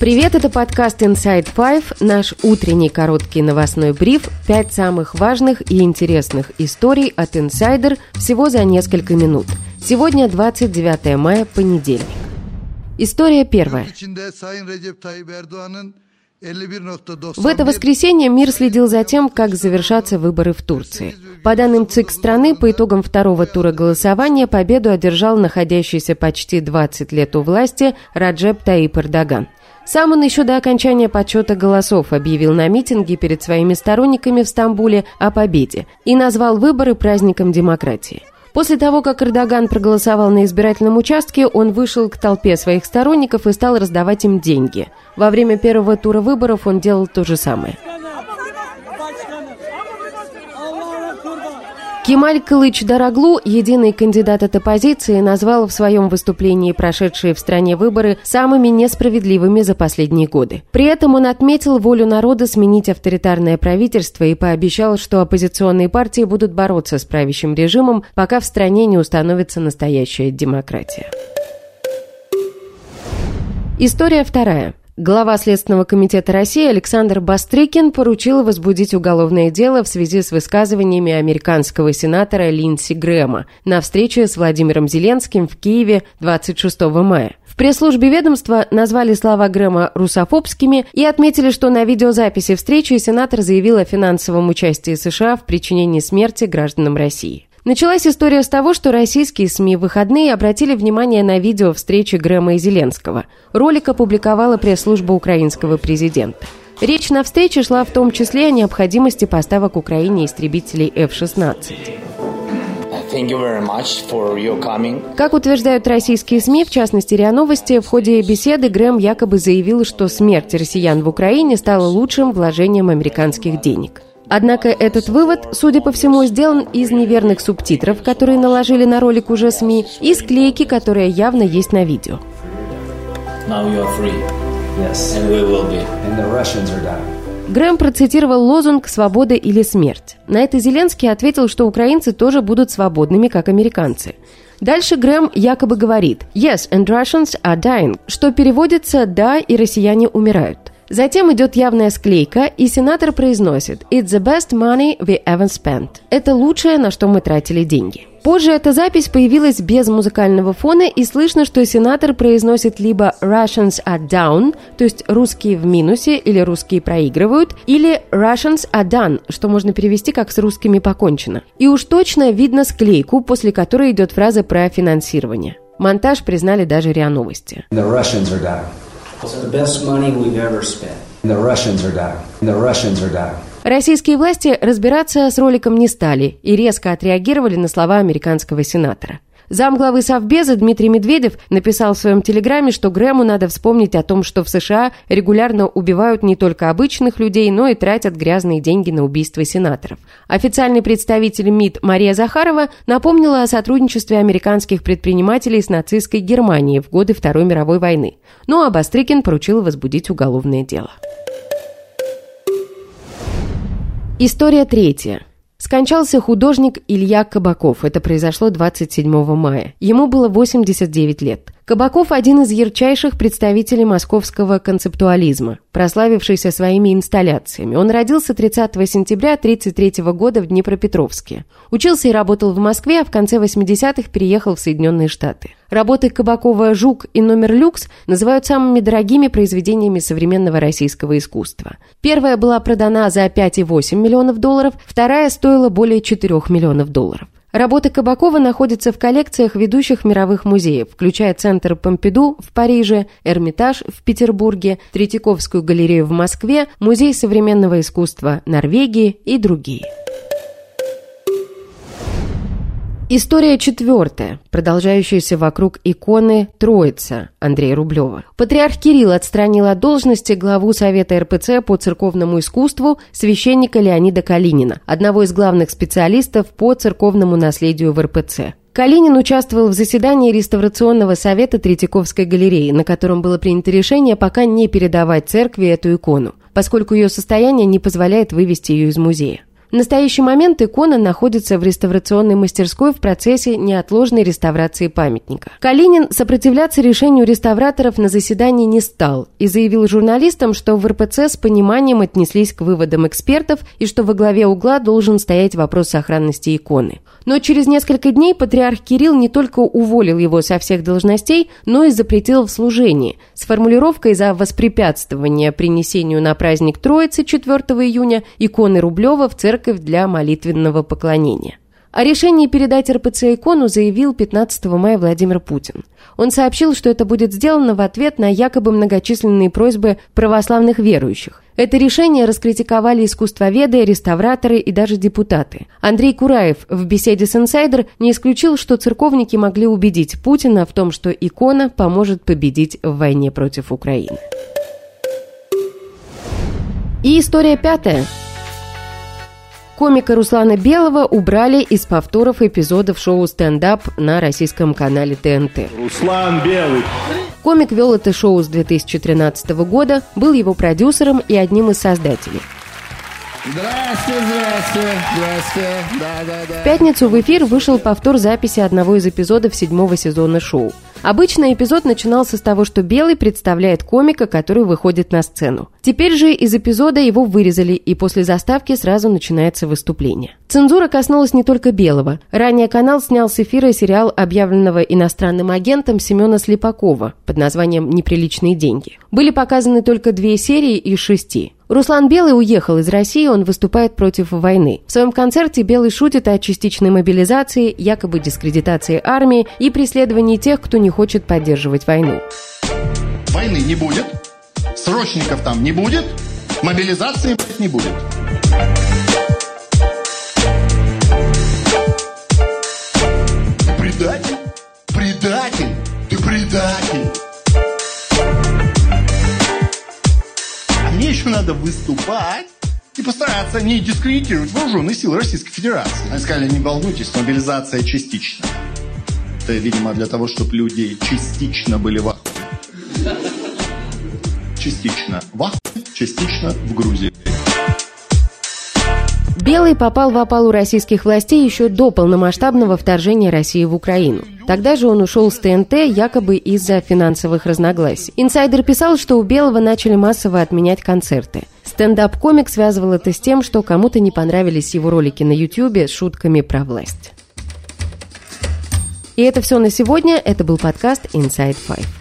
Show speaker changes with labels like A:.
A: Привет, это подкаст Inside Five, наш утренний короткий новостной бриф. Пять самых важных и интересных историй от Insider всего за несколько минут. Сегодня 29 мая, понедельник. История первая. В это воскресенье мир следил за тем, как завершатся выборы в Турции. По данным ЦИК страны, по итогам второго тура голосования победу одержал находящийся почти 20 лет у власти Раджеп Таип Эрдоган. Сам он еще до окончания подсчета голосов объявил на митинге перед своими сторонниками в Стамбуле о победе и назвал выборы праздником демократии. После того, как Эрдоган проголосовал на избирательном участке, он вышел к толпе своих сторонников и стал раздавать им деньги. Во время первого тура выборов он делал то же самое. Кемаль Кылыч Дороглу, единый кандидат от оппозиции, назвал в своем выступлении прошедшие в стране выборы самыми несправедливыми за последние годы. При этом он отметил волю народа сменить авторитарное правительство и пообещал, что оппозиционные партии будут бороться с правящим режимом, пока в стране не установится настоящая демократия. История вторая. Глава Следственного комитета России Александр Бастрыкин поручил возбудить уголовное дело в связи с высказываниями американского сенатора Линдси Грэма на встрече с Владимиром Зеленским в Киеве 26 мая. В пресс-службе ведомства назвали слова Грэма русофобскими и отметили, что на видеозаписи встречи сенатор заявил о финансовом участии США в причинении смерти гражданам России. Началась история с того, что российские СМИ в выходные обратили внимание на видео встречи Грэма и Зеленского. Ролик опубликовала пресс-служба украинского президента. Речь на встрече шла в том числе о необходимости поставок Украине истребителей F-16. Как утверждают российские СМИ, в частности РИА Новости, в ходе беседы Грэм якобы заявил, что смерть россиян в Украине стала лучшим вложением американских денег. Однако этот вывод, судя по всему, сделан из неверных субтитров, которые наложили на ролик уже СМИ, и склейки, которая явно есть на видео. Грэм процитировал лозунг «Свобода или смерть». На это Зеленский ответил, что украинцы тоже будут свободными, как американцы. Дальше Грэм якобы говорит «Yes, and Russians are dying», что переводится «Да, и россияне умирают». Затем идет явная склейка, и сенатор произносит «It's the best money we ever spent». Это лучшее, на что мы тратили деньги. Позже эта запись появилась без музыкального фона, и слышно, что сенатор произносит либо «Russians are down», то есть «русские в минусе» или «русские проигрывают», или «Russians are done», что можно перевести как «с русскими покончено». И уж точно видно склейку, после которой идет фраза про финансирование. Монтаж признали даже РИА Новости. The Russians are down. The best money we've ever spent. The Russians are down. The Russians are down. Российские власти разбираться с роликом не стали и резко отреагировали на слова американского сенатора. Замглавы Совбеза Дмитрий Медведев написал в своем телеграме, что Грэму надо вспомнить о том, что в США регулярно убивают не только обычных людей, но и тратят грязные деньги на убийство сенаторов. Официальный представитель МИД Мария Захарова напомнила о сотрудничестве американских предпринимателей с нацистской Германией в годы Второй мировой войны. Ну а Бастрыкин поручил возбудить уголовное дело. История третья. Скончался художник Илья Кабаков. Это произошло 27 мая. Ему было 89 лет. Кабаков – один из ярчайших представителей московского концептуализма, прославившийся своими инсталляциями. Он родился 30 сентября 1933 года в Днепропетровске. Учился и работал в Москве, а в конце 80-х переехал в Соединенные Штаты. Работы Кабакова «Жук» и «Номер люкс» называют самыми дорогими произведениями современного российского искусства. Первая была продана за 5,8 миллионов долларов, вторая стоила более 4 миллионов долларов. Работы Кабакова находятся в коллекциях ведущих мировых музеев, включая Центр Помпиду в Париже, Эрмитаж в Петербурге, Третьяковскую галерею в Москве, Музей современного искусства Норвегии и другие. История четвертая, продолжающаяся вокруг иконы Троица Андрея Рублева. Патриарх Кирилл отстранил от должности главу Совета РПЦ по церковному искусству священника Леонида Калинина, одного из главных специалистов по церковному наследию в РПЦ. Калинин участвовал в заседании реставрационного совета Третьяковской галереи, на котором было принято решение пока не передавать церкви эту икону, поскольку ее состояние не позволяет вывести ее из музея. В настоящий момент икона находится в реставрационной мастерской в процессе неотложной реставрации памятника. Калинин сопротивляться решению реставраторов на заседании не стал и заявил журналистам, что в РПЦ с пониманием отнеслись к выводам экспертов и что во главе угла должен стоять вопрос сохранности иконы. Но через несколько дней патриарх Кирилл не только уволил его со всех должностей, но и запретил в служении с формулировкой за воспрепятствование принесению на праздник Троицы 4 июня иконы Рублева в церковь для молитвенного поклонения. О решении передать РПЦ икону заявил 15 мая Владимир Путин. Он сообщил, что это будет сделано в ответ на якобы многочисленные просьбы православных верующих. Это решение раскритиковали искусствоведы, реставраторы и даже депутаты. Андрей Кураев в беседе с «Инсайдер» не исключил, что церковники могли убедить Путина в том, что икона поможет победить в войне против Украины. И история пятая – Комика Руслана Белого убрали из повторов эпизодов шоу «Стендап» на российском канале ТНТ.
B: Руслан Белый.
A: Комик вел это шоу с 2013 года, был его продюсером и одним из создателей.
B: Здрасте, здрасте, здрасте. Да, да, да.
A: В пятницу в эфир вышел повтор записи одного из эпизодов седьмого сезона шоу. Обычно эпизод начинался с того, что Белый представляет комика, который выходит на сцену. Теперь же из эпизода его вырезали, и после заставки сразу начинается выступление. Цензура коснулась не только Белого. Ранее канал снял с эфира сериал объявленного иностранным агентом Семена Слепакова под названием «Неприличные деньги». Были показаны только две серии из шести. Руслан Белый уехал из России, он выступает против войны. В своем концерте Белый шутит о частичной мобилизации, якобы дискредитации армии и преследовании тех, кто не хочет поддерживать войну.
C: Войны не будет, срочников там не будет, мобилизации не будет. Надо выступать и постараться не дискредитировать вооруженные силы Российской Федерации. Они сказали, не волнуйтесь, мобилизация частична. Это, видимо, для того, чтобы люди частично были в ахуе. Частично в ахуе, частично в Грузии.
A: Белый попал в опалу российских властей еще до полномасштабного вторжения России в Украину. Тогда же он ушел с ТНТ якобы из-за финансовых разногласий. Инсайдер писал, что у Белого начали массово отменять концерты. Стендап-комик связывал это с тем, что кому-то не понравились его ролики на Ютьюбе с шутками про власть. И это все на сегодня. Это был подкаст Inside Five.